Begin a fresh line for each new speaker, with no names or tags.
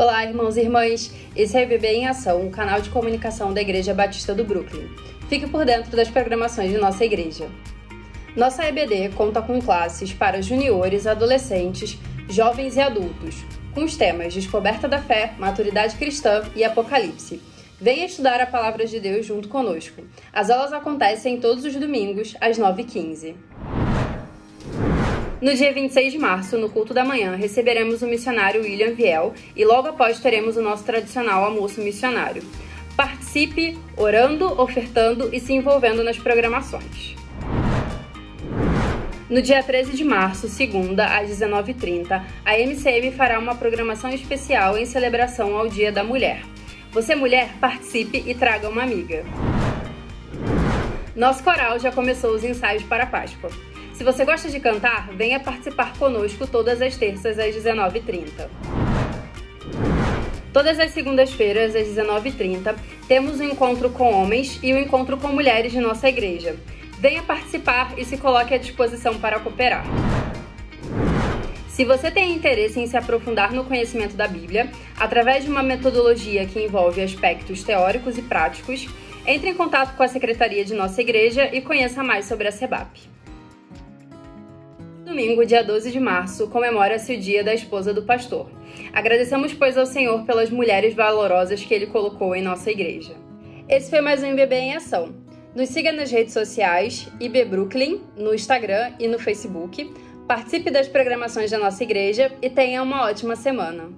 Olá, irmãos e irmãs! Esse é o IBB em Ação, o canal de comunicação da Igreja Batista do Brooklyn. Fique por dentro das programações de nossa igreja. Nossa EBD conta com classes para juniores, adolescentes, jovens e adultos, com os temas Descoberta da Fé, Maturidade Cristã e Apocalipse. Venha estudar a Palavra de Deus junto conosco. As aulas acontecem todos os domingos, às 9h15. No dia 26 de março, no culto da manhã, receberemos o missionário William Viel e logo após teremos o nosso tradicional almoço missionário. Participe orando, ofertando e se envolvendo nas programações. No dia 13 de março, segunda, às 19h30, a MCM fará uma programação especial em celebração ao Dia da Mulher. Você, mulher, participe e traga uma amiga. Nosso coral já começou os ensaios para a Páscoa. Se você gosta de cantar, venha participar conosco todas as terças às 19h30. Todas as segundas-feiras, às 19h30, temos um encontro com homens e um encontro com mulheres de nossa igreja. Venha participar e se coloque à disposição para cooperar. Se você tem interesse em se aprofundar no conhecimento da Bíblia, através de uma metodologia que envolve aspectos teóricos e práticos, entre em contato com a secretaria de nossa igreja e conheça mais sobre a CEBAP. Domingo, dia 12 de março, comemora-se o Dia da Esposa do Pastor. Agradecemos, pois, ao Senhor pelas mulheres valorosas que Ele colocou em nossa igreja. Esse foi mais um IBB em Ação. Nos siga nas redes sociais, IB Brooklyn, no Instagram e no Facebook. Participe das programações da nossa igreja e tenha uma ótima semana.